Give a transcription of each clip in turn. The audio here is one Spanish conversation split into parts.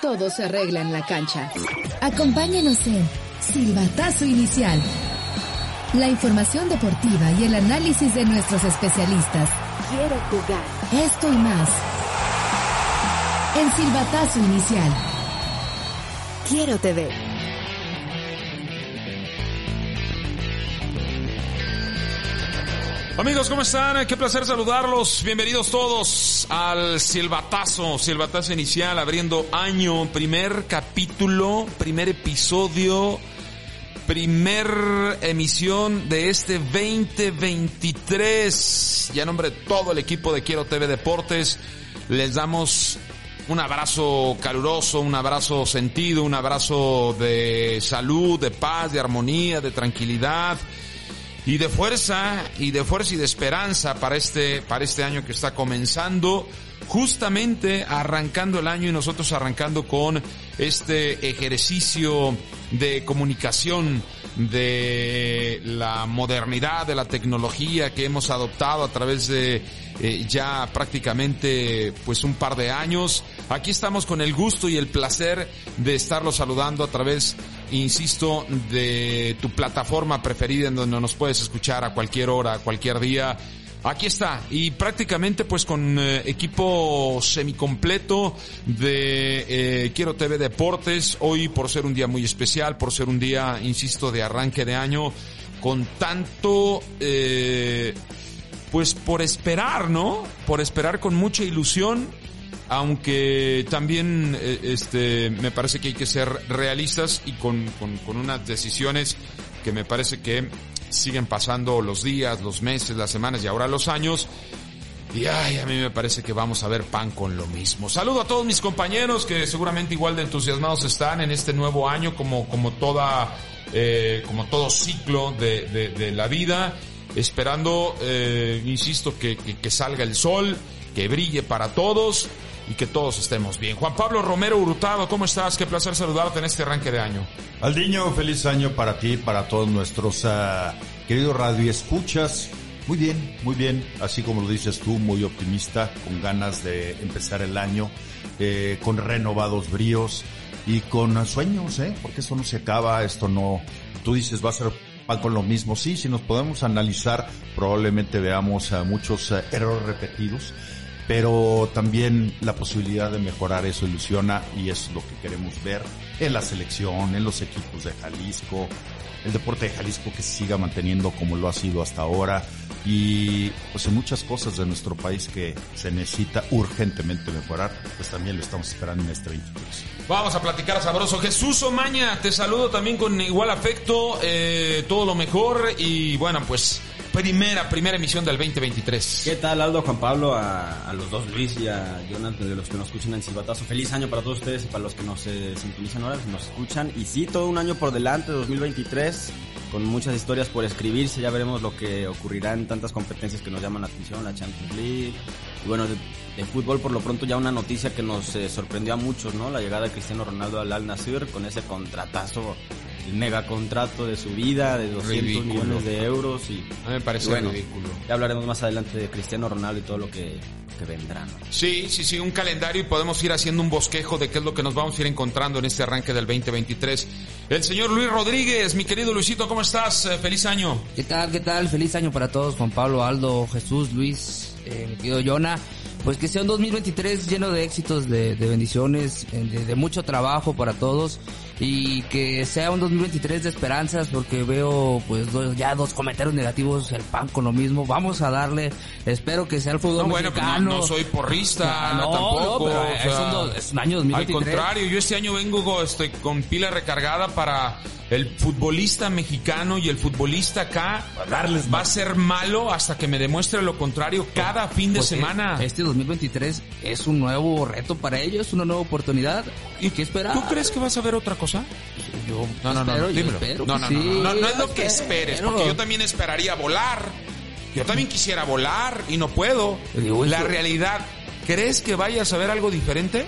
Todo se arregla en la cancha. Acompáñenos en Silbatazo Inicial. La información deportiva y el análisis de nuestros especialistas. Quiero jugar. Esto y más. En Silbatazo Inicial. Quiero TV. Amigos, ¿cómo están? Qué placer saludarlos. Bienvenidos todos al Silbatazo, Silbatazo inicial, abriendo año, primer capítulo, primer episodio, primer emisión de este 2023. Ya en nombre de todo el equipo de Quiero TV Deportes, les damos un abrazo caluroso, un abrazo sentido, un abrazo de salud, de paz, de armonía, de tranquilidad y de fuerza y de fuerza y de esperanza para este para este año que está comenzando justamente arrancando el año y nosotros arrancando con este ejercicio de comunicación de la modernidad de la tecnología que hemos adoptado a través de eh, ya prácticamente pues un par de años. Aquí estamos con el gusto y el placer de estarlos saludando a través, insisto, de tu plataforma preferida en donde nos puedes escuchar a cualquier hora, a cualquier día. Aquí está, y prácticamente pues con eh, equipo semicompleto de eh, Quiero TV Deportes, hoy por ser un día muy especial, por ser un día, insisto, de arranque de año, con tanto eh, pues por esperar, ¿no? Por esperar con mucha ilusión, aunque también eh, este me parece que hay que ser realistas y con, con, con unas decisiones que me parece que siguen pasando los días, los meses, las semanas y ahora los años. Y ay, a mí me parece que vamos a ver pan con lo mismo. Saludo a todos mis compañeros que seguramente igual de entusiasmados están en este nuevo año como, como toda, eh, como todo ciclo de, de, de la vida esperando, eh, insisto, que, que, que, salga el sol, que brille para todos y que todos estemos bien. Juan Pablo Romero Hurtado, ¿cómo estás? Qué placer saludarte en este arranque de año. Aldiño, feliz año para ti, para todos nuestros uh, queridos radioescuchas. Muy bien, muy bien, así como lo dices tú, muy optimista, con ganas de empezar el año, eh, con renovados bríos y con sueños, ¿eh? Porque esto no se acaba, esto no, tú dices va a ser con lo mismo. Sí, si nos podemos analizar, probablemente veamos uh, muchos uh, errores repetidos, pero también la posibilidad de mejorar eso ilusiona y es lo que queremos ver en la selección, en los equipos de Jalisco, el deporte de Jalisco que se siga manteniendo como lo ha sido hasta ahora y pues en muchas cosas de nuestro país que se necesita urgentemente mejorar, pues también lo estamos esperando en este 23. Vamos a platicar a sabroso. Jesús Omaña, te saludo también con igual afecto, eh, todo lo mejor y bueno, pues primera, primera emisión del 2023. ¿Qué tal Aldo, Juan Pablo, a, los dos Luis y a Jonathan, de los que nos escuchan en Silbatazo? Feliz año para todos ustedes y para los que nos eh, sintonizan ahora, nos escuchan. Y sí, todo un año por delante, 2023, con muchas historias por escribirse. Ya veremos lo que ocurrirá en tantas competencias que nos llaman la atención, la Champions League. Y bueno, de, de fútbol por lo pronto ya una noticia que nos eh, sorprendió a muchos, ¿no? La llegada de Cristiano Ronaldo al Al Nassr con ese contratazo el mega contrato de su vida de 200 ridículo. millones de euros y a mí me parece bueno, ridículo. Ya hablaremos más adelante de Cristiano Ronaldo y todo lo que, que vendrá. ¿no? Sí, sí, sí, un calendario y podemos ir haciendo un bosquejo de qué es lo que nos vamos a ir encontrando en este arranque del 2023. El señor Luis Rodríguez, mi querido Luisito, ¿cómo estás? Eh, feliz año. ¿Qué tal? ¿Qué tal? Feliz año para todos, Juan Pablo, Aldo, Jesús, Luis, eh, mi querido Jonah pues que sea un 2023 lleno de éxitos, de, de bendiciones, de, de, mucho trabajo para todos y que sea un 2023 de esperanzas porque veo pues dos, ya dos comentarios negativos, el pan con lo mismo, vamos a darle, espero que sea el fútbol no, bueno, mexicano. No, no, soy porrista, no, tampoco. pero o sea, es, un, es, un, año 2023. Al contrario, yo este año vengo este, con pila recargada para el futbolista mexicano y el futbolista acá va a ser malo hasta que me demuestre lo contrario cada fin de semana. Este 2023 es un nuevo reto para ellos, una nueva oportunidad. ¿Y qué esperar? ¿Tú crees que vas a ver otra cosa? Yo No, no, no, espero, no, yo dímelo. espero no, que no, sí, no, no, no, no es lo que esperes, porque yo también esperaría volar. Yo también quisiera volar y no puedo. La realidad, ¿crees que vayas a ver algo diferente?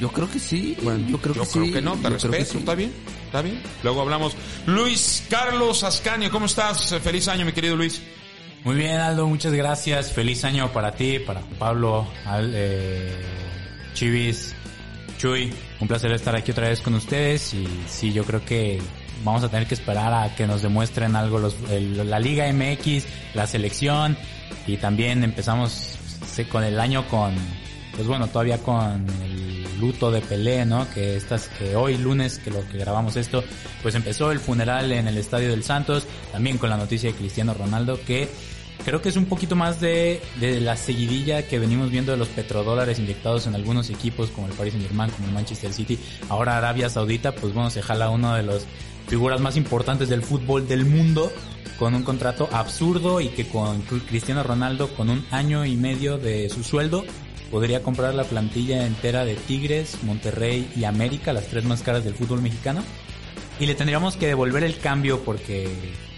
Yo creo que sí. yo creo Yo que creo sí. que no, te yo creo que respeto, sí. está bien, está bien. Luego hablamos. Luis Carlos Ascanio, ¿cómo estás? Eh, Feliz año, mi querido Luis. Muy bien, Aldo, muchas gracias. Feliz año para ti, para Pablo, Al, eh, Chivis, Chuy. Un placer estar aquí otra vez con ustedes y sí, yo creo que vamos a tener que esperar a que nos demuestren algo los, el- la Liga MX, la selección y también empezamos sí, con el año con, pues bueno, todavía con el luto de Pelé, ¿no? Que estas, que hoy lunes, que lo que grabamos esto, pues empezó el funeral en el Estadio del Santos, también con la noticia de Cristiano Ronaldo, que creo que es un poquito más de, de la seguidilla que venimos viendo de los petrodólares inyectados en algunos equipos como el Paris Saint Germain, como el Manchester City, ahora Arabia Saudita, pues bueno, se jala uno de los figuras más importantes del fútbol del mundo con un contrato absurdo y que con Cristiano Ronaldo con un año y medio de su sueldo podría comprar la plantilla entera de Tigres, Monterrey y América, las tres más caras del fútbol mexicano. Y le tendríamos que devolver el cambio porque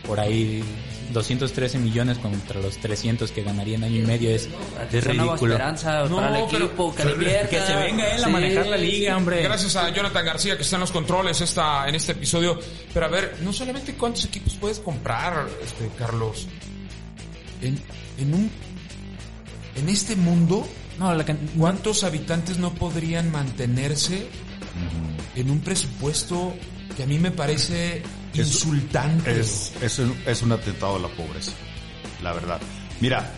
por ahí 213 millones contra los 300 que ganaría en año y medio es, es Una nueva ridículo. esperanza No, para el pero- equipo, que le invierta. Que se venga él a manejar la liga, hombre. Gracias a Jonathan García que está en los controles esta, en este episodio. Pero a ver, no solamente cuántos equipos puedes comprar, este, Carlos. En, en un, en este mundo, No, la can- ¿cuántos habitantes no podrían mantenerse en un presupuesto que a mí me parece Es- insultante? Es, es, un, es un atentado a la pobreza, la verdad. Mira,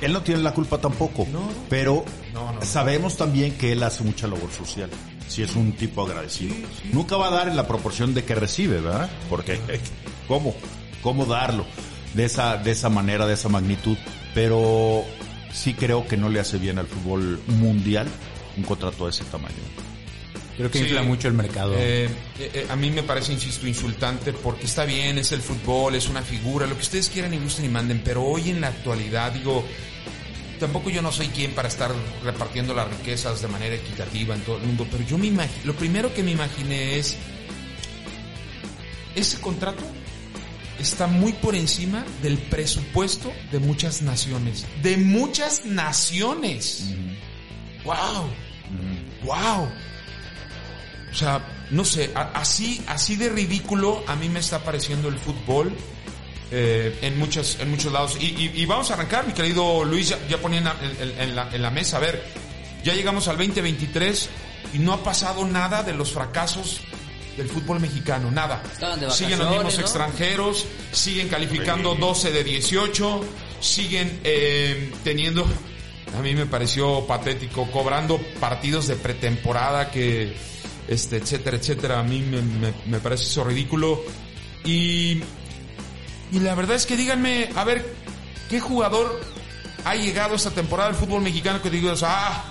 él no tiene la culpa tampoco, pero No, no. sabemos también que él hace mucha labor social. Si es un tipo agradecido. Nunca va a dar en la proporción de que recibe, ¿verdad? Porque, ¿cómo? ¿Cómo darlo? De esa, de esa manera, de esa magnitud. Pero sí creo que no le hace bien al fútbol mundial un contrato de ese tamaño. creo que Sí. infla mucho el mercado. Eh, eh, eh, a mí me parece, insisto, insultante porque está bien, es el fútbol, es una figura, lo que ustedes quieran y gusten y manden, pero hoy en la actualidad, digo, tampoco yo no soy quien para estar repartiendo las riquezas de manera equitativa en todo el mundo, pero yo me imagino, lo primero que me imaginé es, ese contrato está muy por encima del presupuesto de muchas naciones, de muchas naciones. ¡Wow! ¡Wow! O sea, no sé, así, así de ridículo a mí me está pareciendo el fútbol eh, en, muchos, en muchos lados. Y, y- y vamos a arrancar, mi querido Luis, ya, ya ponía en la, en- en la- en la mesa. A ver, ya llegamos al 2023 y no ha pasado nada de los fracasos del fútbol mexicano, nada. Siguen los mismos extranjeros, siguen calificando 12 de 18, siguen eh, teniendo, a mí me pareció patético, cobrando partidos de pretemporada que, este, etcétera, etcétera, a mí me, me- me parece eso ridículo. Y, y la verdad es que díganme, a ver, ¿qué jugador ha llegado esta temporada del fútbol mexicano que digas, ah,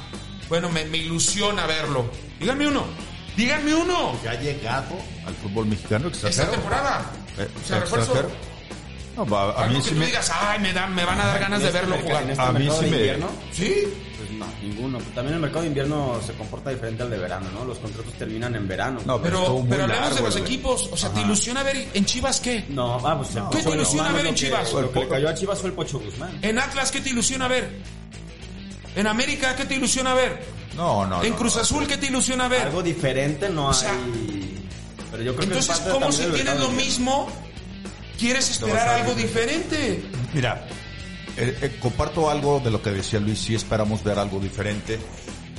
bueno, me, me ilusiona verlo? Díganme uno, díganme uno. ¿Ya ha llegado al fútbol mexicano Esta extranjero? temporada. Eh, O sea, refuerzo. ¿extranjero? No, va, a Algo mí que sí tú me... digas, ay, me, dan, me van a dar ganas de ¿En este verlo jugar. en este A mí mercado sí me- invierno? ¿Sí? Pues no, ninguno. También el mercado de invierno se comporta diferente al de verano, ¿no? Los contratos terminan en verano. No, Pero, pero hablemos de los güey. equipos. O sea, ¿te ilusiona ver en Chivas qué? No, ah, pues ¿Qué te ilusiona ver en que- Chivas? Lo que le cayó a Chivas fue el Pocho Guzmán. En Atlas, ¿qué te ilusiona ver? En América, ¿qué te ilusiona ver? No, no, En no, Cruz no. Azul, ¿qué te ilusiona ver? Algo diferente no O sea, hay. Pero yo creo que es Entonces, ¿cómo si tienes lo mismo, quieres esperar algo diferente? Mira, eh, eh, comparto algo de lo que decía Luis, sí esperamos ver algo diferente,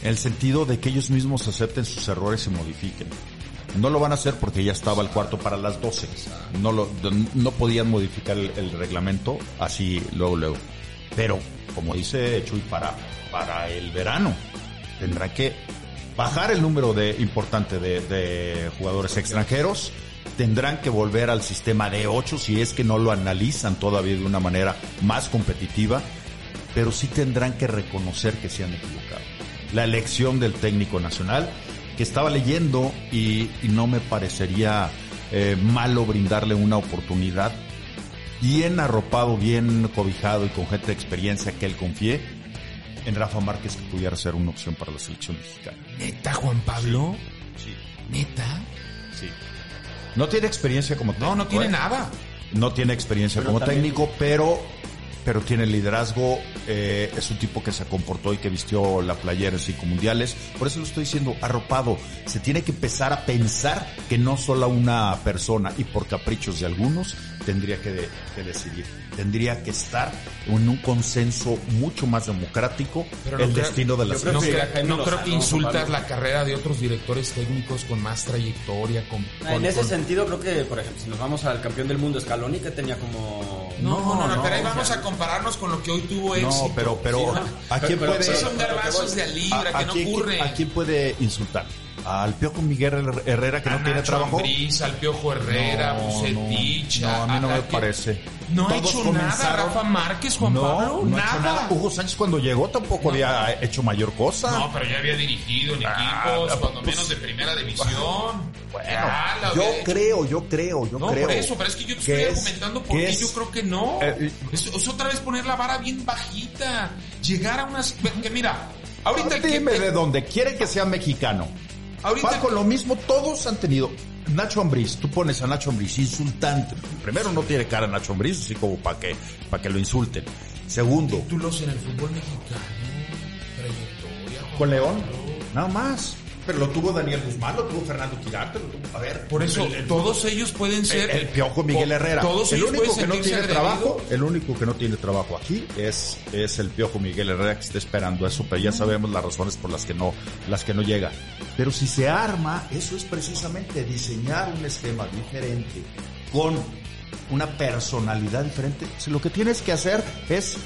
en el sentido de que ellos mismos acepten sus errores y modifiquen. No lo van a hacer porque ya estaba el cuarto para las 12. No, lo, no podían modificar el, el reglamento así luego, luego. Pero, como dice Chuy, para, para el verano tendrán que bajar el número de importante de, jugadores extranjeros. Tendrán que volver al sistema de 8 si es que no lo analizan todavía de una manera más competitiva, pero sí tendrán que reconocer que se han equivocado. La elección del técnico nacional, que estaba leyendo y, y no me parecería eh, malo brindarle una oportunidad. Bien arropado, bien cobijado y con gente de experiencia que él confíe en Rafa Márquez que pudiera ser una opción para la selección mexicana. ¿Neta, Juan Pablo? Sí, ¿Neta? sí. No tiene experiencia como técnico. No, no tiene ¿eh? nada. No tiene experiencia Pero como también- técnico, pero pero tiene liderazgo, eh, es un tipo que se comportó y que vistió la playera en cinco mundiales. Por eso lo estoy diciendo, arropado. Se tiene que empezar a pensar que no solo una persona y por caprichos de algunos tendría que, de- que decidir. Tendría que estar en un consenso mucho más democrático Pero no el creo- destino de la yo creo No, creo, no que insultas la carrera de otros directores técnicos con más trayectoria. Con, En con- ese con- sentido, creo que, por ejemplo, si nos vamos al campeón del mundo Scaloni, que tenía como... No, no, no, no, pero ahí o vamos sea, a compararnos con lo que hoy tuvo éxito. No, pero, pero, Sí. ¿a quién Pero- puede, son garbanzos de a libra, ¿A, que a no quién, ocurre. ¿A quién puede insultar? ¿Al Piojo Miguel Her- Herrera que no A tiene Nacho trabajo? Ambriz, al Piojo Herrera, No, Bucetich. no, no, a mí no me parece. No ha hecho nada Rafa Márquez, Juan no, Pablo. no ha nada. hecho nada. Hugo Sánchez cuando llegó tampoco había hecho mayor cosa. No, pero ya había dirigido en Ah, equipos, cuando pues- menos de primera división. Bueno, la yo creo, yo creo, yo No, creo. por eso, pero es que yo te estoy es- argumentando porque es- yo creo que no. Eh, es, es otra vez poner la vara bien bajita. Llegar a unas. Que mira, ahorita el que- Dime de dónde. Quieren que sea mexicano. Ahorita- Va con lo mismo, todos han tenido. Nacho Ambriz, tú pones a Nacho Ambriz insultante. Primero, no tiene cara Nacho Ambriz, así como para que, para que lo insulten. Segundo, títulos en el fútbol mexicano. Trayectoria. Con León, nada más. Pero lo tuvo Daniel Guzmán, lo tuvo Fernando Quirarte, lo tuvo. A ver, Por eso, el- el- todos ellos pueden ser. El, el Piojo Miguel Herrera. Todos el ellos único que no tiene agredidos. trabajo, el único que no tiene trabajo aquí es, es el Piojo Miguel Herrera que está esperando eso, pero ya sabemos las razones por las que no, las que no llega. Pero si se arma, eso es precisamente diseñar un esquema diferente con una personalidad diferente. Si lo que tienes que hacer es,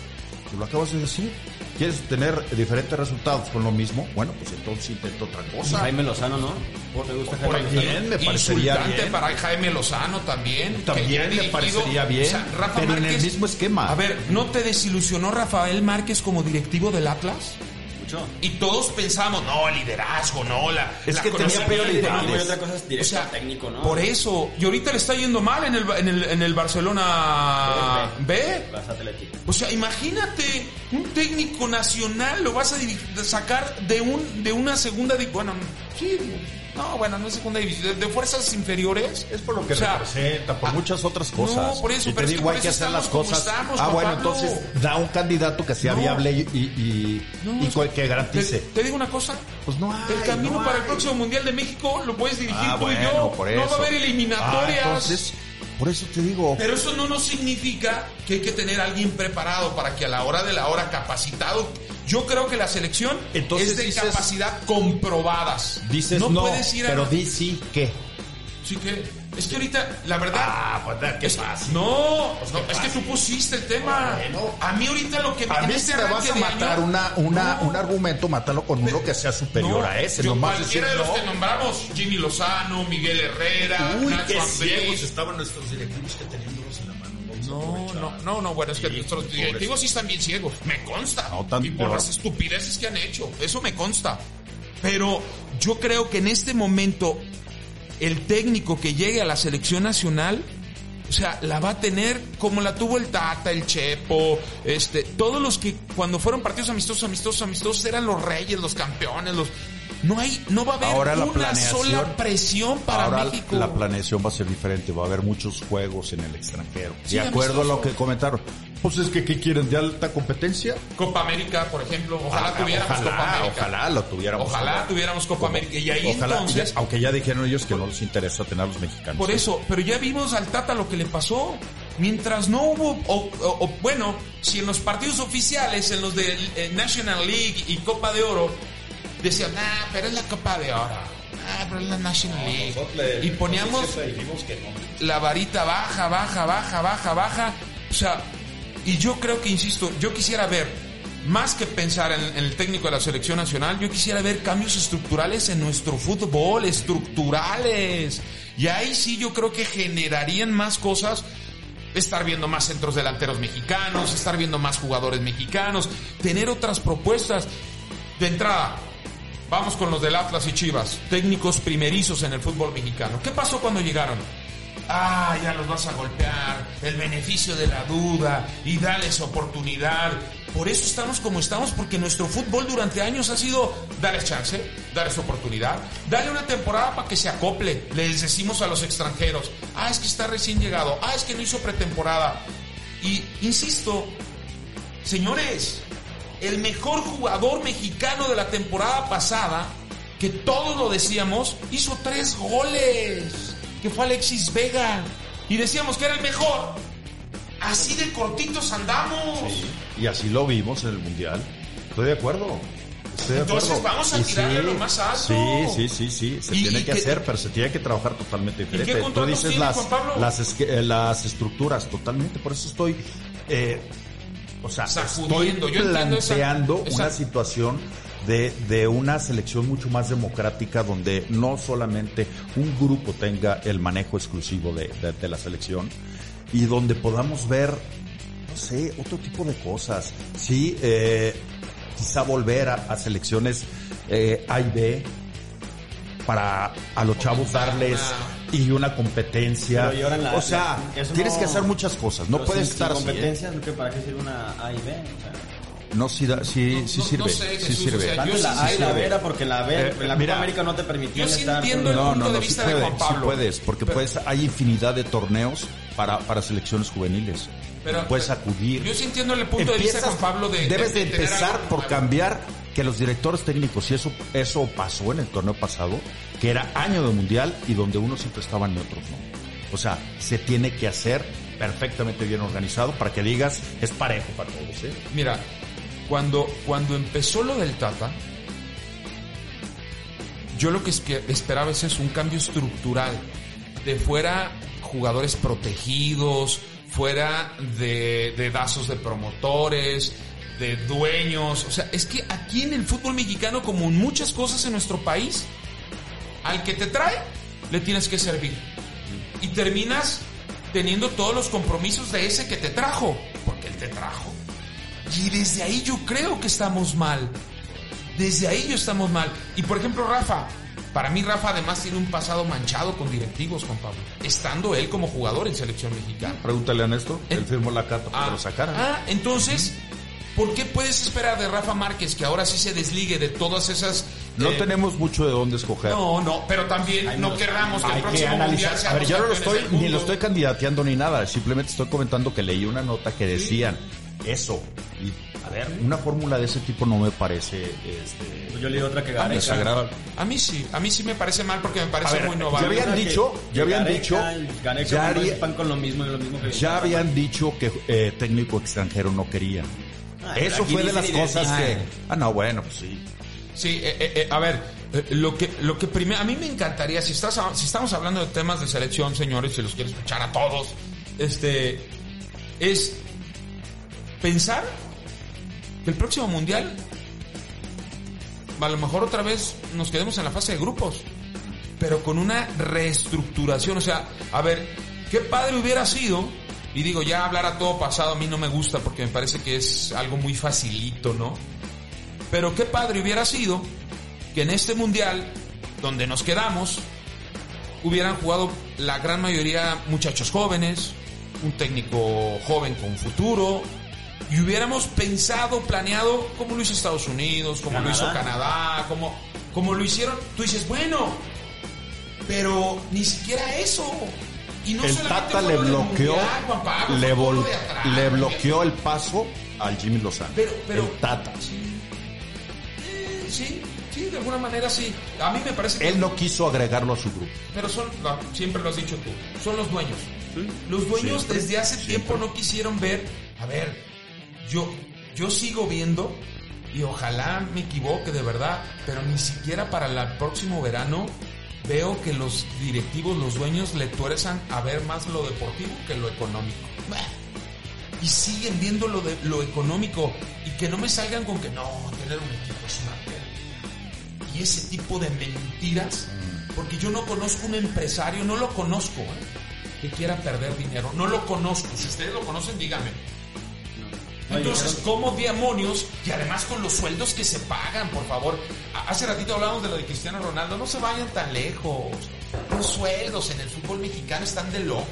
tú lo acabas de decir, quieres tener diferentes resultados con lo mismo, bueno, pues entonces intenta otra cosa. Jaime Lozano, ¿no? ¿Te gusta Por Jaime? Bien, me parecería insultante bien. para Jaime Lozano también. También me parecería bien, Rafa pero en el mismo esquema. A ver, ¿no te desilusionó Rafael Márquez como directivo del Atlas? Mucho. Y todos pensamos, no, liderazgo, no, la. Es la que tenía otra cosa es director O sea, técnico, ¿no? Por eso, y ahorita le está yendo mal en el, en el, en el Barcelona B. O sea, imagínate, un técnico nacional lo vas a sacar de un de una segunda bueno, sí, no, bueno, no es segunda división, de, de fuerzas inferiores. Es por lo que O sea, representa, por muchas otras cosas. no, por eso, y te pero es que digo, hay que eso hacer las cosas. estamos, ah, bueno, Pablo. entonces da un candidato que sea No. viable y, y, y- No, y es- co- que garantice. Te, te digo una cosa. Pues no hay, El camino no para el próximo Mundial de México lo puedes dirigir Ah, tú y yo. por No va eso. a haber eliminatorias. Ah, entonces, por eso te digo. Pero eso no nos significa que hay que tener a alguien preparado para que a la hora de la hora capacitado. Yo creo que la selección Entonces es de dices- capacidad comprobadas. Dices no, puedes ir a pero di sí que. Sí que es que ahorita la verdad Ah, pues ¿qué es- pasa? no, no, es que tú pusiste el tema. Bueno. a mí ahorita lo que A en mí este me vas a matar año- una, una, No. un argumento, mátalo con uno que sea superior No, a ese. yo nomás decir cualquiera de los no. que nombramos, Jimmy Lozano, Miguel Herrera, Uy, Nacho qué estaban nuestros directivos que tenían dos en la a No, no, no, no, bueno, es que nuestros directivos sí están bien ciegos, me consta. No, tan y por las estupideces que han hecho, eso me consta. Pero yo creo que en este momento el técnico que llegue a la selección nacional, o sea, la va a tener como la tuvo el Tata, el Chepo, este, todos los que cuando fueron partidos amistosos, amistosos, amistosos eran los reyes, los campeones, los no hay, no va a haber Ahora una sola presión para Ahora México. la planeación va a ser diferente, va a haber muchos juegos en el extranjero. Sí, de acuerdo a lo que comentaron. Pues es que ¿qué quieren? ¿De alta competencia? Copa América, por ejemplo, ojalá Ah, tuviéramos ojalá, Copa América. Ojalá lo tuviéramos. Ojalá Como- tuviéramos Copa América. Y ahí ojalá, entonces, ya- aunque ya dijeron ellos que no les interesa tener a los mexicanos. por eso, pero ya vimos al Tata lo que le pasó. Mientras no hubo, o, o- o, bueno, si en los partidos oficiales, en los de eh, National League y Copa de Oro, decían, ah, pero es la Copa de Oro. Ah, pero es la National League. y poníamos la varita baja, baja, baja, baja, baja. O sea, y yo creo que, insisto, yo quisiera ver, más que pensar en, en el técnico de la selección nacional, yo quisiera ver cambios estructurales en nuestro fútbol, estructurales. Y ahí sí yo creo que generarían más cosas. Estar viendo más centros delanteros mexicanos, estar viendo más jugadores mexicanos, tener otras propuestas. De entrada, Vamos con los del Atlas y Chivas, técnicos primerizos en el fútbol mexicano. ¿Qué pasó cuando llegaron? ah, ya los vas a golpear, el beneficio de la duda y dales oportunidad. Por eso estamos como estamos, porque nuestro fútbol durante años ha sido darles chance, darles oportunidad, darle una temporada para que se acople. Les decimos a los extranjeros, ah, es que está recién llegado, ah, es que no hizo pretemporada. Y insisto, señores, el mejor jugador mexicano de la temporada pasada, que todos lo decíamos, hizo tres goles, que fue Alexis Vega. Y decíamos que era el mejor. Así de cortitos andamos. Y así lo vimos en el Mundial. Estoy de acuerdo. Estoy de Entonces acuerdo. vamos a tirarle lo más alto. Sí, sí, sí, sí. Se Y- tiene y que que- hacer, pero se tiene que trabajar totalmente diferente. Tú dices tiene, las, eh, las estructuras, totalmente. Por eso estoy. eh, o sea, estoy Sacudiendo. Esa- planteando esa- una situación de, de una selección mucho más democrática donde no solamente un grupo tenga el manejo exclusivo de, de- de la selección y donde podamos ver, no sé, otro tipo de cosas. Sí, eh, quizá volver a, a selecciones eh, A y B para a los chavos darles y una competencia. Pero la- o sea, la- tienes no- que hacer muchas cosas. No Pero puedes sin- estar sin así. ¿eh? competencias, ¿qué- ¿para qué sirve una A y B? O sea, No, sí, da- sí, sí no- sirve. no sé, sí Jesús, sirve. o sea, yo la sí A y la sirve. B era porque la B, Eh, en la mira, Copa América no te permitían yo sí estar. entiendo el No, punto no, de no, vista sí, de puede, Juan sí Pablo. puedes, porque Pero- puedes, hay infinidad de torneos para, para selecciones juveniles. Pero- puedes acudir. Yo sí entiendo el punto de vista de Juan Pablo de. debes de, empezar algo por cambiar que los directores técnicos, y eso, eso pasó en el torneo pasado, que era año de mundial y donde unos siempre estaban y otros no. O sea, se tiene que hacer perfectamente bien organizado para que digas, es parejo para todos. ¿eh? Mira, cuando, cuando empezó lo del Tata, yo lo que es que esperaba es eso, un cambio estructural. De fuera jugadores protegidos, fuera de, de dazos de promotores, de dueños. O sea, es que aquí en el fútbol mexicano, como en muchas cosas en nuestro país, al que te trae, le tienes que servir. Y terminas teniendo todos los compromisos de ese que te trajo, porque él te trajo. Y desde ahí yo creo que estamos mal. Desde ahí yo estamos mal. Y por ejemplo, Rafa. Para mí, Rafa además tiene un pasado manchado con directivos, Juan Pablo. Estando él como jugador en selección mexicana. Pregúntale a Néstor, Eh, él firmó la carta para que lo sacaran. Ah, entonces, ¿por qué puedes esperar de Rafa Márquez que ahora sí se desligue de todas esas... no eh, tenemos mucho de dónde escoger. No, no, pero también no querramos que el Hay que próximo analizar. mundial A seamos ver, yo no lo estoy, ni lo estoy candidateando ni nada. Simplemente estoy comentando que leí una nota que decían eso. Y, a ver, una fórmula de ese tipo no me parece este, Yo leí otra que Gareca. desagradable. A mí sí, a mí sí me parece mal porque me parece ver, muy ya novado. habían dicho, ya habían Gareca dicho, Gareca ya, con lo mismo y lo mismo que ya habían dicho que eh, técnico extranjero no quería. Ah, Eso fue de las cosas que... Ah, no, bueno, pues sí. Sí, eh, eh, eh, a ver, eh, lo que lo que primero a mí me encantaría si estás a- si estamos hablando de temas de selección, señores, si los quiero escuchar a todos, este es pensar el próximo mundial a lo mejor otra vez nos quedemos en la fase de grupos, pero con una reestructuración, o sea, a ver, qué padre hubiera sido y digo, ya hablar a todo pasado a mí no me gusta porque me parece que es algo muy facilito, ¿no? Pero qué padre hubiera sido que en este mundial, donde nos quedamos, hubieran jugado la gran mayoría muchachos jóvenes, un técnico joven con futuro, y hubiéramos pensado, planeado como lo hizo Estados Unidos, como lo hizo Canadá, como, como lo hicieron. Tú dices, bueno, pero ni siquiera eso. Y no el solamente Tata le bloqueó, Mundial, Juan Pablo, le, vol- atrás, le bloqueó el paso al Jimmy Lozano. Pero, pero, el Tata. Sí. Eh, sí, sí, de alguna manera sí. A mí me parece que. Él no quiso agregarlo a su grupo. Pero son, no, siempre lo has dicho tú, son los dueños. Los dueños Siempre, desde hace tiempo no quisieron ver. A ver, yo, yo sigo viendo y ojalá me equivoque de verdad, pero ni siquiera para el próximo verano veo que los directivos, los dueños le tuerzan a ver más lo deportivo que lo económico. Y siguen viendo lo, de, lo económico y que no me salgan con que no, tener un equipo es una pérdida y ese tipo de mentiras, porque yo no conozco un empresario, no lo conozco, ¿eh? que quiera perder dinero, no lo conozco. Si ustedes lo conocen, díganme. Entonces, ¿cómo demonios? Y además con los sueldos que se pagan, por favor. Hace ratito hablábamos de lo de Cristiano Ronaldo. No se vayan tan lejos. Los sueldos en el fútbol mexicano están de locos.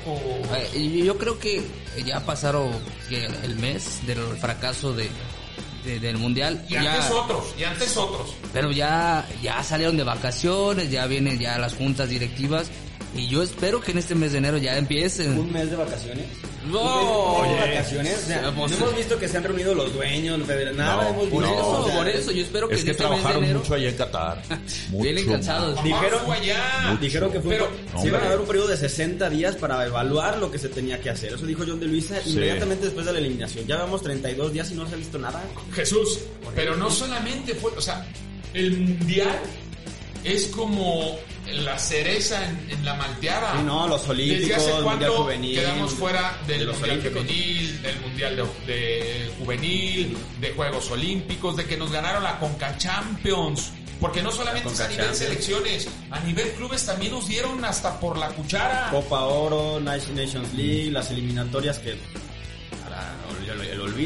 Eh, y yo creo que ya pasaron el mes del fracaso de, de- del mundial. Y ya, antes otros, y antes otros. Pero ya, ya salieron de vacaciones, ya vienen ya las juntas directivas. Y yo espero que en este mes de enero ya empiecen. Un mes de vacaciones. No, Oye. vacaciones. O sea, no hemos visto que se han reunido los dueños, nada No, hemos Por visto. eso, o sea, por eso, yo espero que Es que este mes de trabajaron enero mucho allá en Qatar. Mucho. vienen cansados. Dijeron, Vamos allá. dijeron que fue Pero- se iban a dar un periodo de 60 días para evaluar lo que se tenía que hacer. Eso dijo John de Luisa inmediatamente después de la eliminación. Ya vamos 32 días y no se ha visto nada. Jesús, pero no solamente fue, o sea, el mundial es como la cereza en, en la malteada. Sí, no, los olímpicos, ¿Desde hace mundial cuánto juvenil, quedamos fuera del de los mundial olímpicos? femenil, del mundial de, de juvenil, de Juegos Olímpicos, de que nos ganaron la Conca Champions? Porque no solamente es a nivel selecciones, a nivel clubes también nos dieron hasta por la cuchara. Copa Oro, Nations League, las eliminatorias que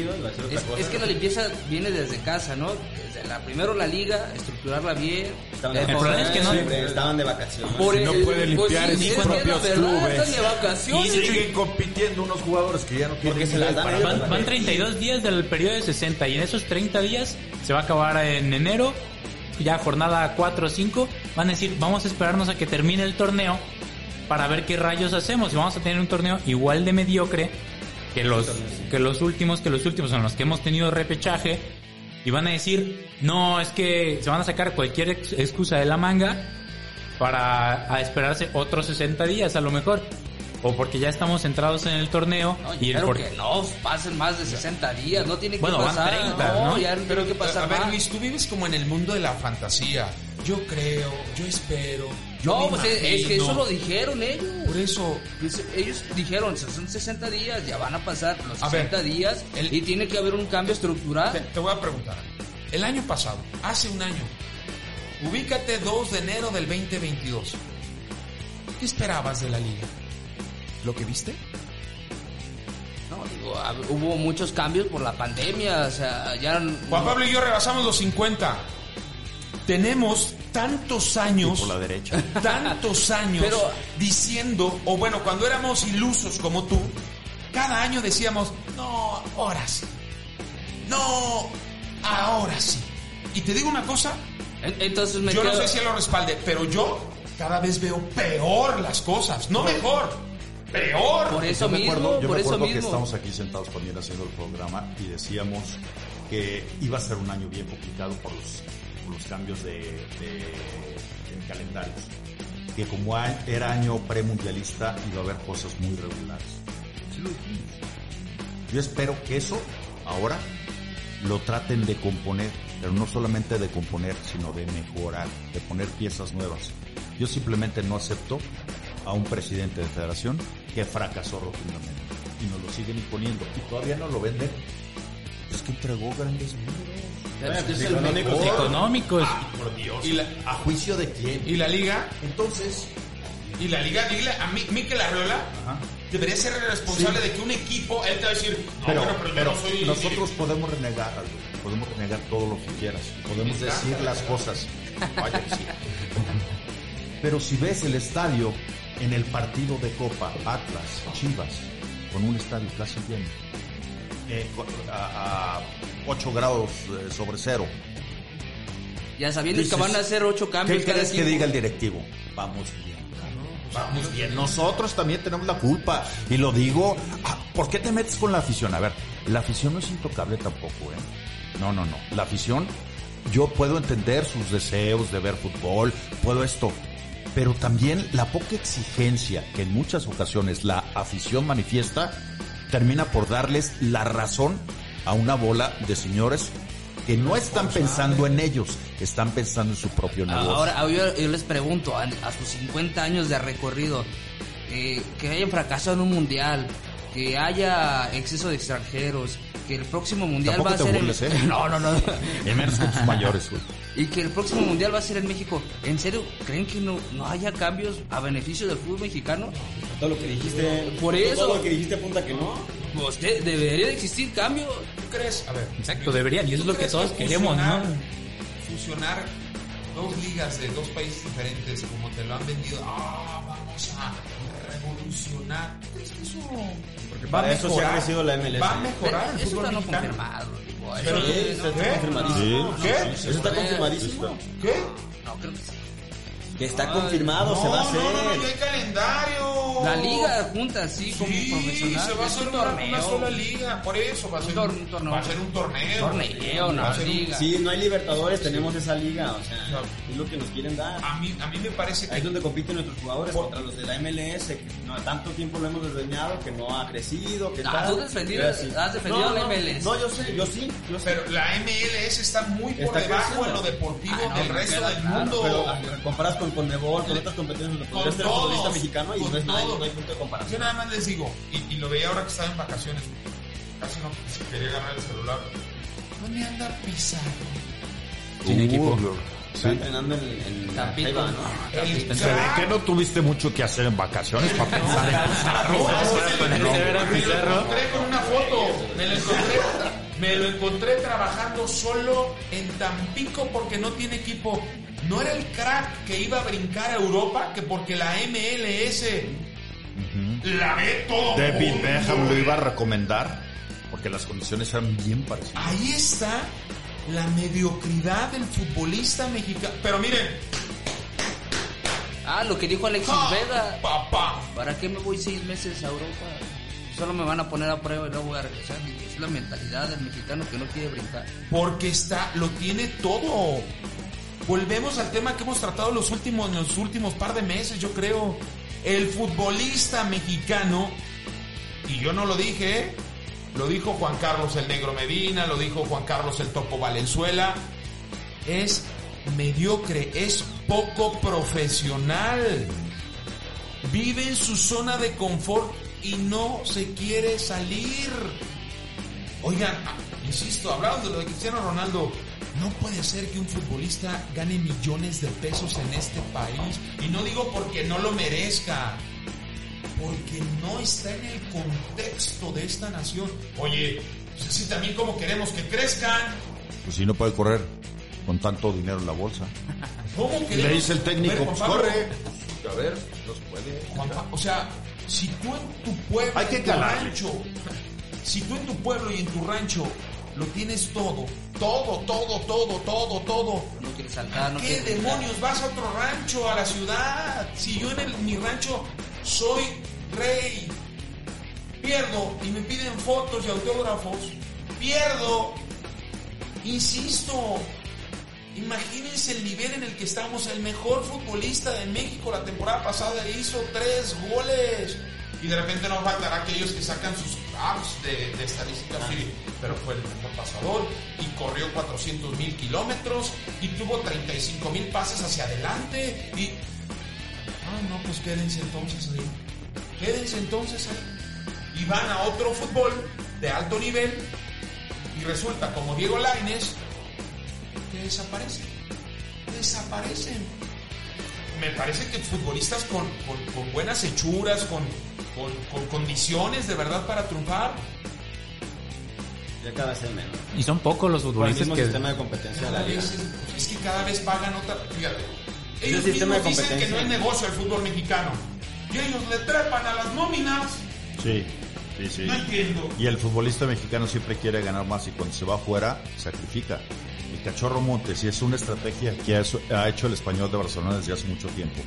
olvido, iba a decir otra Es, cosa. es que la limpieza viene desde casa, ¿no? Desde la, primero la liga, estructurarla bien. Estaban de El problema es que no- vacaciones, estaban de vacaciones. Por Si no el- pueden pues limpiar sí, en sus propios verdad, clubes. están de vacaciones. Y siguen compitiendo unos jugadores que ya no tienen Porque se las dan. Van, van 32 días del periodo de 60 y en esos 30 días se va a acabar en enero, ya jornada 4 o 5, van a decir, vamos a esperarnos a que termine el torneo para ver qué rayos hacemos y vamos a tener un torneo igual de mediocre que los que los últimos, que los últimos en los que hemos tenido repechaje y van a decir, no, es que se van a sacar cualquier ex- excusa de la manga para a esperarse otros 60 días a lo mejor. O porque ya estamos centrados en el torneo No, y el por- que no pasen más de 60 días, no tiene que Bueno, van pasar. 30, ¿no? ya no tiene que pasar a ver, más. Luis, tú vives como en el mundo de la fantasía. Yo creo, yo espero. Yo No, pues es, es que imagino. eso lo dijeron ellos. Por eso, Ellos dijeron, son 60 días, ya van a pasar los A ver, 60 días el- y tiene que haber un cambio estructural. te, te voy a preguntar. El año pasado, hace un año, ubícate 2 de enero del 2022. ¿Qué esperabas de la liga? ¿Lo que viste? No, digo, hab- hubo muchos cambios por la pandemia, o sea, ya... Juan Pablo y yo rebasamos los 50. Tenemos tantos años, por la derecha. tantos años Pero- diciendo, o bueno, cuando éramos ilusos como tú, cada año decíamos, no, ahora sí. No, ahora sí. Y te digo una cosa, En- Entonces me yo no sé si él lo respalde, pero yo cada vez veo peor las cosas, no mejor, peor. Por eso yo me acuerdo, yo por me eso acuerdo que mismo. estábamos aquí sentados también haciendo el programa y decíamos que iba a ser un año bien complicado por los, los cambios de, de- en calendarios. Que como era año premundialista iba a haber cosas muy regulares. Yo espero que eso ahora lo traten de componer, pero no solamente de componer, sino de mejorar, de poner piezas nuevas. Yo simplemente no acepto a un presidente de federación que fracasó rotundamente y nos lo siguen imponiendo y todavía no lo venden. Es que entregó grandes números. Es el económicos. mejor. económicos. Por Dios. Y la, ¿A juicio de quién? y la liga, Entonces, y la liga, dile a mí, Mikel Arriola, debería ser el responsable de que un equipo, él te va a decir, no, pero, bueno, pero yo pero no soy... nosotros podemos renegar algo, podemos renegar todo lo que quieras, podemos decir las cosas. Vaya sí. Pero si ves el estadio en el partido de Copa, Atlas, Chivas, con un estadio casi lleno, eh, con- a, 8 grados eh, sobre cero, Ya sabiendo que van a hacer ocho cambios ¿qué crees que diga el directivo? Vamos bien. Vamos bien. Nosotros también tenemos la culpa. Y lo digo, ah, ¿por qué te metes con la afición? A ver, la afición no es intocable tampoco, ¿eh? No, no, no. La afición, yo puedo entender sus deseos de ver fútbol, puedo esto. Pero también la poca exigencia que en muchas ocasiones la afición manifiesta termina por darles la razón a una bola de señores que no están pensando en ellos, están pensando en su propio negocio. Ahora, yo, yo les pregunto, a, a sus 50 años de recorrido, eh, que hayan fracasado en un mundial, que haya exceso de extranjeros, que el próximo mundial Tampoco va a ser burles, en... ¿eh? No, no, no. Y menos con tus mayores, güey. y que el próximo mundial va a ser en México. ¿En serio creen que no, no haya cambios a beneficio del fútbol mexicano? Todo lo que dijiste. Por eso. Todo lo que dijiste apunta que no. Pues que debería de existir cambio. ¿Tú crees? A ver. Exacto, deberían, y eso es ¿tú lo que todos queremos, ¿no? Fusionar dos ligas de dos países diferentes, como te lo han vendido. Ah, vamos a revolucionar. ¿Tú crees que eso Porque va a para eso se ha mejorar? crecido la MLS. Va a mejorar el Eso está no confirmado. Pero- ¿Qué? ¿Qué? Eso está confirmadísimo. ¿Qué? No, creo que sí. Que está confirmado, se va a hacer. No, no, no, ya hay calendario. La liga junta así como Sí, profesional. se va a hacer un una, torneo. una sola liga, por eso va a Un ser tor- un torneo. va a ser un torneo. Torneo, no, Va a ser un- liga. Sí, no hay Libertadores, tenemos esa liga, o sea, es lo que nos quieren dar. A mí, a mí me parece Ahí que es donde compiten nuestros jugadores contra los de la MLS, que no, tanto tiempo lo hemos desdeñado, que no ha crecido, que Ah, tal. tú defendido- sí. has defendido no, a la no, MLS. No, yo sé, yo sí, yo sé. pero la MLS está muy por Está debajo creciendo. en lo deportivo Ah, no, del resto queda del claro, mundo. Pero comparas con Conmebol, con otras competencias, donde podrías ser futbolista mexicano y con no, es nada, no hay punto de Yo comparación. nada más les digo, y, y lo veía ahora que estaba en vacaciones, casi no quería ganar el celular. ¿Dónde anda Pizarro? Sin equipo. Está entrenando en. Jaiba, ¿no? Se ve crack. que no tuviste mucho que hacer en vacaciones para pensar en Pizarro. Me, lo- encontré con una foto. Me lo encontré, me lo encontré trabajando solo en Tampico porque no tiene equipo. No era el crack que iba a brincar a Europa, que porque la MLS la ve todo. David mundo. Beckham lo iba a recomendar porque las condiciones eran bien parecidas. Ahí está la mediocridad del futbolista mexicano. Pero miren, Ah, lo que dijo Alexis ¡ja! Vega. papá. ¿Para qué me voy seis meses a Europa? Solo me van a poner a prueba y luego voy a regresar. Y Es la mentalidad del mexicano que no quiere brincar. Porque está, lo tiene todo. Volvemos al tema que hemos tratado los últimos, los últimos par de meses, yo creo. El futbolista mexicano, y yo no lo dije, ¿eh? lo dijo Juan Carlos el Negro Medina, lo dijo Juan Carlos el Topo Valenzuela, es mediocre, es poco profesional. Vive en su zona de confort y no se quiere salir. Oigan, insisto, hablaron de lo de Cristiano Ronaldo. No puede ser que un futbolista gane millones de pesos en este país. Y no digo porque no lo merezca, porque no está en el contexto de esta nación. Oye, pues así también como queremos que crezcan. Pues si no puede correr con tanto dinero en la bolsa. ¿Cómo Y queremos? le dice el técnico, ver, pues corre. A ver, los puede. Juan o sea, si tú en tu pueblo, Hay que en tu calarle. rancho, si tú en tu pueblo y en tu rancho lo tienes todo, todo, todo, todo, todo, todo, No quiere saltar, no ¿qué demonios vas a otro rancho, a la ciudad? Si yo en el- mi rancho soy rey, pierdo y me piden fotos y autógrafos, pierdo, insisto. Imagínense el nivel en el que estamos. El mejor futbolista de México la temporada pasada hizo tres goles. Y de repente nos faltará aquellos que sacan sus apps de, de estadísticas. Sí, pero fue el mejor pasador y corrió 400 mil kilómetros y tuvo 35 mil pases hacia adelante. Y. Ah, no, pues quédense entonces ahí. Quédense entonces ahí. Y van a otro fútbol de alto nivel. Y resulta, como Diego Laines, que desaparecen. Desaparecen. Me parece que futbolistas con, con- con buenas hechuras, con, con- con condiciones de verdad para triunfar, Ya cada vez hay menos. Y son pocos los Por el futbolistas mismo que... sistema de competencia de la cada liga. vez es, es que cada vez pagan otra. Fíjate. Ellos el sistema mismos de dicen que no es negocio el fútbol mexicano. Y ellos le trepan a las nóminas. Sí, sí, sí. No entiendo. Y el futbolista mexicano siempre quiere ganar más y cuando se va afuera, sacrifica. El cachorro Montes, y es una estrategia que ha hecho el español de Barcelona desde hace mucho tiempo.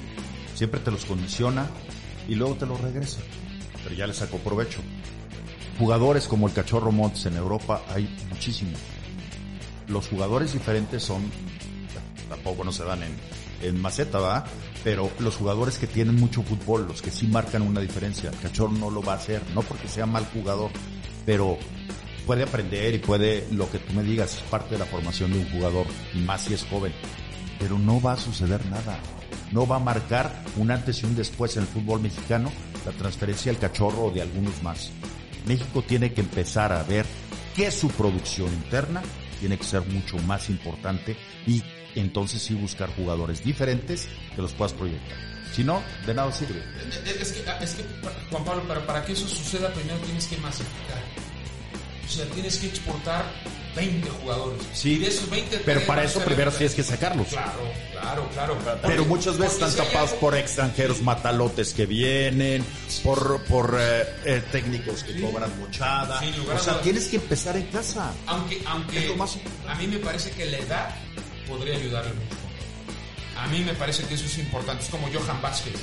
Siempre te los condiciona y luego te los regresa. Pero ya le sacó provecho. Jugadores como el cachorro Montes en Europa hay muchísimos. Los jugadores diferentes son, tampoco no se dan en, en maceta, ¿va? Pero los jugadores que tienen mucho fútbol, los que sí marcan una diferencia, el cachorro no lo va a hacer, no porque sea mal jugador, pero puede aprender y puede, lo que tú me digas, es parte de la formación de un jugador, y más si es joven. Pero no va a suceder nada. No va a marcar un antes y un después en el fútbol mexicano la transferencia del cachorro o de algunos más. México tiene que empezar a ver qué es su producción interna tiene que ser mucho más importante y entonces sí buscar jugadores diferentes que los puedas proyectar. Si no, de nada sirve. Es que, es que, Juan Pablo, pero para que eso suceda, primero tienes que masificar. O sea, tienes que exportar 20 jugadores. Sí, Y de esos 20, pero para eso primero tienes que sacarlos. Claro, claro, claro. Pero Porque- muchas veces están si tapados algo- por extranjeros matalotes que vienen, por, por eh, eh, técnicos que cobran mochada. O sea, tienes que empezar en casa. Aunque, aunque más a mí me parece que la edad podría ayudarle mucho. A mí me parece que eso es importante. Es como Johan Vázquez.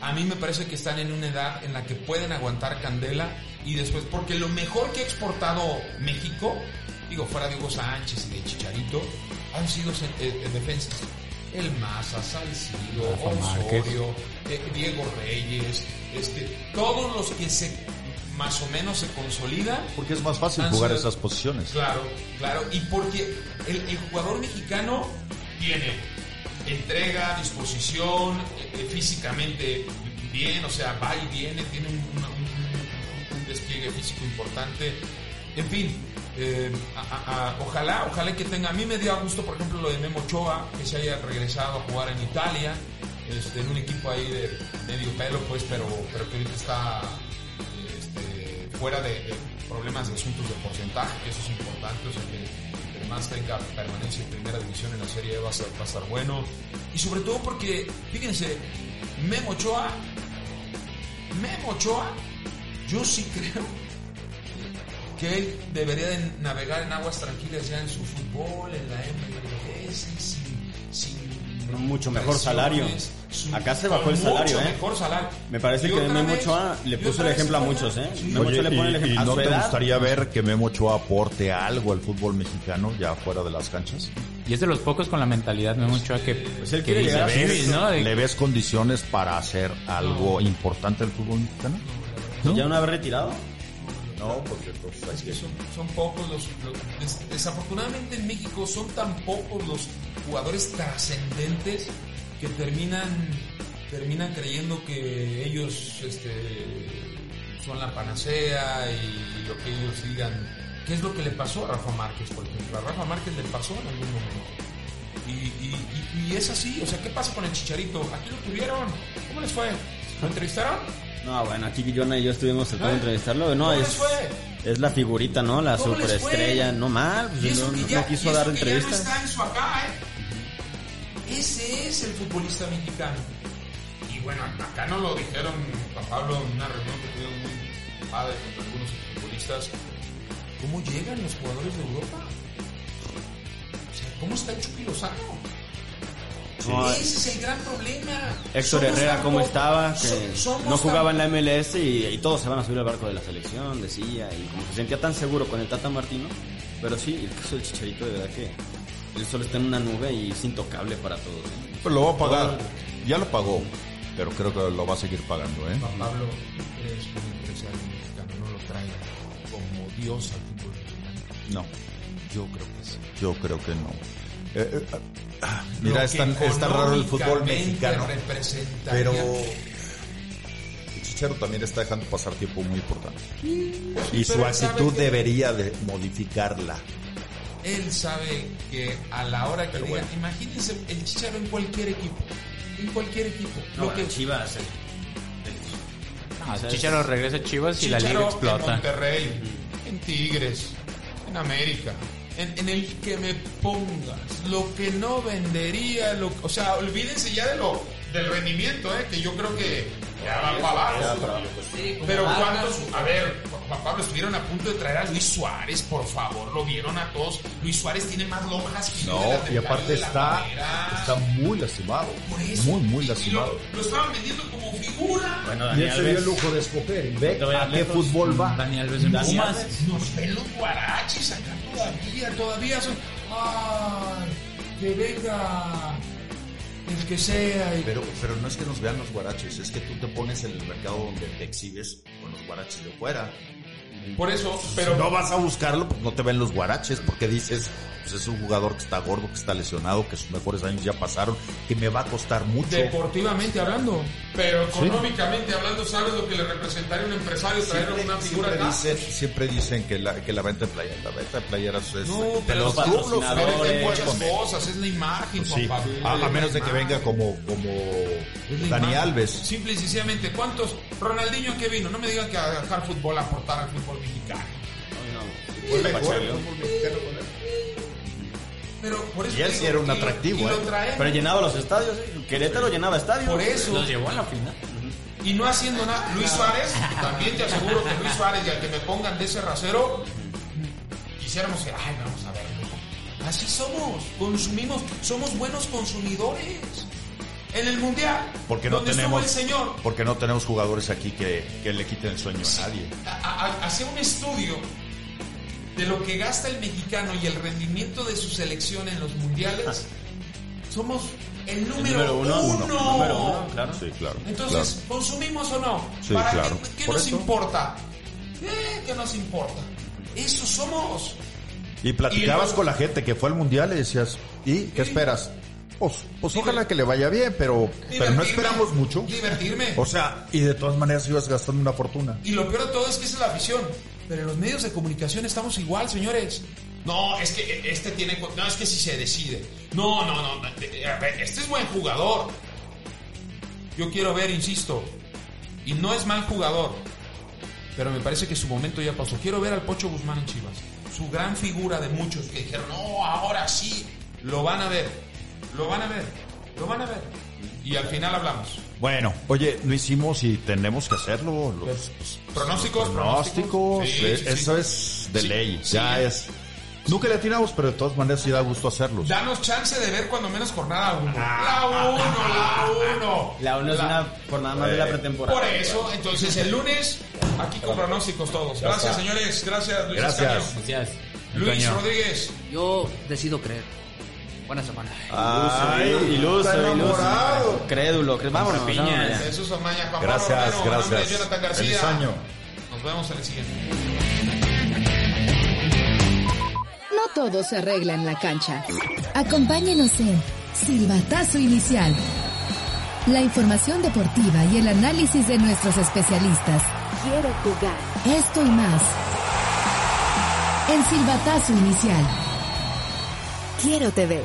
A mí me parece que están en una edad en la que pueden aguantar candela y después, porque lo mejor que ha exportado México, digo, fuera de Hugo Sánchez y de Chicharito, han sido en, en- en defensas. El Maza, Salcido. Osorio, eh, Diego Reyes, este, todos los que se más o menos se consolidan Porque es más fácil jugar sido- esas posiciones. Claro, claro. Y porque el, el jugador mexicano tiene entrega, disposición, eh, eh, físicamente bien, o sea, va y viene, tiene un- un despliegue físico importante. En fin, eh, ojalá, ojalá que tenga. A mí me dio gusto, por ejemplo, lo de Memo Ochoa, que se haya regresado a jugar en Italia, este, en un equipo ahí de medio pelo, pues, pero, pero que ahorita está este, fuera de, problemas de asuntos de porcentaje, que eso es importante, o sea que entre más tenga permanencia en primera división en la serie A va a, ser- estar bueno. Y sobre todo porque, fíjense, Memo Ochoa, Memo Ochoa, yo sí creo que él debería de navegar en aguas tranquilas ya en su fútbol, en la MLS, sin, sin mucho mejor salario. su- Acá se bajó el salario, mucho ¿eh? mejor salario. Me parece Y que Memo Ochoa le y puso el ejemplo a muchos, ¿eh? Sí. Memo Ochoa le pone el ¿y, ejemplo. y A no te edad, gustaría ver que Memo Ochoa aporte algo al fútbol mexicano ya fuera de las canchas? Y es de los pocos con la mentalidad, Memo Ochoa, que, Pues él que dice, eso". ¿no? ¿Le ves condiciones para hacer algo importante al fútbol mexicano? ¿Ya una vez retirado? No, porque pues, Es que son, son pocos los, los- des- desafortunadamente en México son tan pocos los jugadores trascendentes que terminan terminan creyendo que ellos este, son la panacea y lo que ellos digan. Qué es lo que le pasó a Rafa Márquez por ejemplo a Rafa Márquez le pasó en algún momento. Y, y- y- y es así. O sea qué pasa con el Chicharito aquí lo tuvieron. Cómo les fue lo entrevistaron No, bueno, aquí Jonah y yo estuvimos tratando de entrevistarlo. No, ¿Cómo es, fue? es la figurita, ¿no? La superestrella. No mal, pues, no, quiso dar ya no está en su acá, ¿eh? Ese es el futbolista mexicano. Y bueno, acá no lo dijeron Juan Pablo en una reunión que tuvieron muy padre con algunos futbolistas. ¿Cómo llegan los jugadores de Europa? O sea, ¿cómo está Chucky Lozano? No, Ese es el gran problema. Héctor Somos Herrera, ¿cómo estaba? Que somos no jugaba en la MLS y, y todos se van a subir al barco de la selección, decía. Y como se sentía tan seguro con el Tata Martino. Pero sí, el caso del Chicharito, de verdad que él solo está en una nube y es intocable para todos. ¿eh? Pero lo va a pagar. Ya lo pagó, pero creo que lo va a seguir pagando, ¿eh? Juan Pablo, ¿tú crees que un empresario mexicano no lo traiga como Dios al fútbol mexicano? No, Yo creo que sí. yo creo que no. Eh, eh, ah, mira, es tan, es tan raro el fútbol mexicano, representaría pero el Chicharo también está dejando pasar tiempo muy importante. Y su actitud que- debería de modificarla. Él sabe que a la hora que diga, bueno. imagínense el Chicharo en cualquier equipo, en cualquier equipo. No, lo que Chivas. eh, No, O sea, Chicharo regresa a Chivas y la liga Chicharo en explota. Monterrey, en Tigres, en América, en, en el que me pongas, lo que no vendería, lo, o sea, olvídense ya de lo del rendimiento, ¿eh? que yo creo que ya va para abajo. Pero cuántos, a ver, Juan Pablo, estuvieron a punto de traer a Luis Suárez, por favor, lo vieron a todos. Luis Suárez tiene más lonjas que No, y aparte está, está muy lastimado. Por eso. Muy, muy Y- y lastimado. lo, lo estaban vendiendo como figura. Bueno, Y Dani él se dio el lujo de escoger. Y ve a a qué lejos. fútbol va. Dani Alves en Pumas. Nos ven los guaraches acá todavía, todavía son. ¡Ay! Que venga el que sea. y- Pero, pero no es que nos vean los guaraches, es que tú te pones en el mercado donde te exhibes con los guaraches de fuera. Por eso, pero Si no vas a buscarlo, pues no te ven los guaraches, porque dices, pues es un jugador que está gordo, que está lesionado, que sus mejores años ya pasaron, que me va a costar mucho. deportivamente hablando, pero económicamente hablando, ¿sabes lo que le representaría a un empresario traer una figura siempre dicen, siempre dicen que la, que la venta de playeras, la venta de playeras es No, de pero los clubes, muchas cosas, es la imagen, Sí, papá. a, menos de que venga como, como Dani. Alves. Simple y sencillamente, ¿cuántos? Ronaldinho que vino, no me digan que a dejar fútbol a aportar al fútbol mexicano. Pero por eso Y él sí era un atractivo, ¿eh? Pero llenaba los estadios, ¿eh? Querétaro llenaba estadios. Por eso. Los llevó a la final. Y no haciendo nada. Luis Suárez, también te aseguro que Luis Suárez y al que me pongan de ese rasero, quisiéramos que, ay, vamos a ver. ¿no? Así somos, consumimos, somos buenos consumidores. En el mundial, Porque no donde tenemos, el señor, porque no tenemos jugadores aquí que, que le quiten el sueño a nadie. a- a- hace un estudio de lo que gasta el mexicano y el rendimiento de su selección en los mundiales, somos el número, número uno, uno. uno. Número uno, claro. Sí, claro. Entonces, ¿consumimos o no? Sí, ¿Para claro. qué, qué Por nos eso. importa? Eh, ¿Qué nos importa? Eso somos. Y platicabas Y con la gente que fue al mundial y decías, ¿y qué esperas? Pues, pues ojalá que le vaya bien, pero, pero no esperamos mucho. Divertirme. O sea, y de todas maneras ibas gastando una fortuna. Y lo peor de todo es que esa es la afición. Pero en los medios de comunicación estamos igual, señores. No, es que este tiene... No, es que si se decide. No, no, no. no, Este es buen jugador. Yo quiero ver, insisto. Y no es mal jugador. Pero me parece que su momento ya pasó. Quiero ver al Pocho Guzmán en Chivas. Su gran figura de muchos que dijeron, no, ahora sí. Lo van a ver. Lo van a ver. Lo van a ver. Y al final hablamos. Bueno, oye, lo hicimos y tenemos que hacerlo. Los, Pronósticos, pronósticos, Sí, eh, sí, sí. eso es de Sí, ley. sí. Ya es. Nunca le atinamos, pero de todas maneras sí da gusto hacerlos. Danos chance de ver cuando menos jornada 1. La 1, la 1. La uno es una jornada más de la pretemporada. Por eso, entonces el lunes, aquí con pronósticos todos. Gracias, señores. Gracias, Luis Gracias. Escaño. Gracias. Luis. Rodríguez. Yo decido creer. Buena semana. Ay, iluso, está iluso. Crédulo, cre- vámonos. Piña. vámonos ya. Jesús Omaña, Juan Gracias, Pablo Romero, gracias. Jonathan García. Año. Nos vemos en el siguiente. No todo se arregla en la cancha. Acompáñenos en Silbatazo Inicial. La información deportiva y el análisis de nuestros especialistas. Quiero jugar. Esto y más. En Silbatazo Inicial. Quiero TV.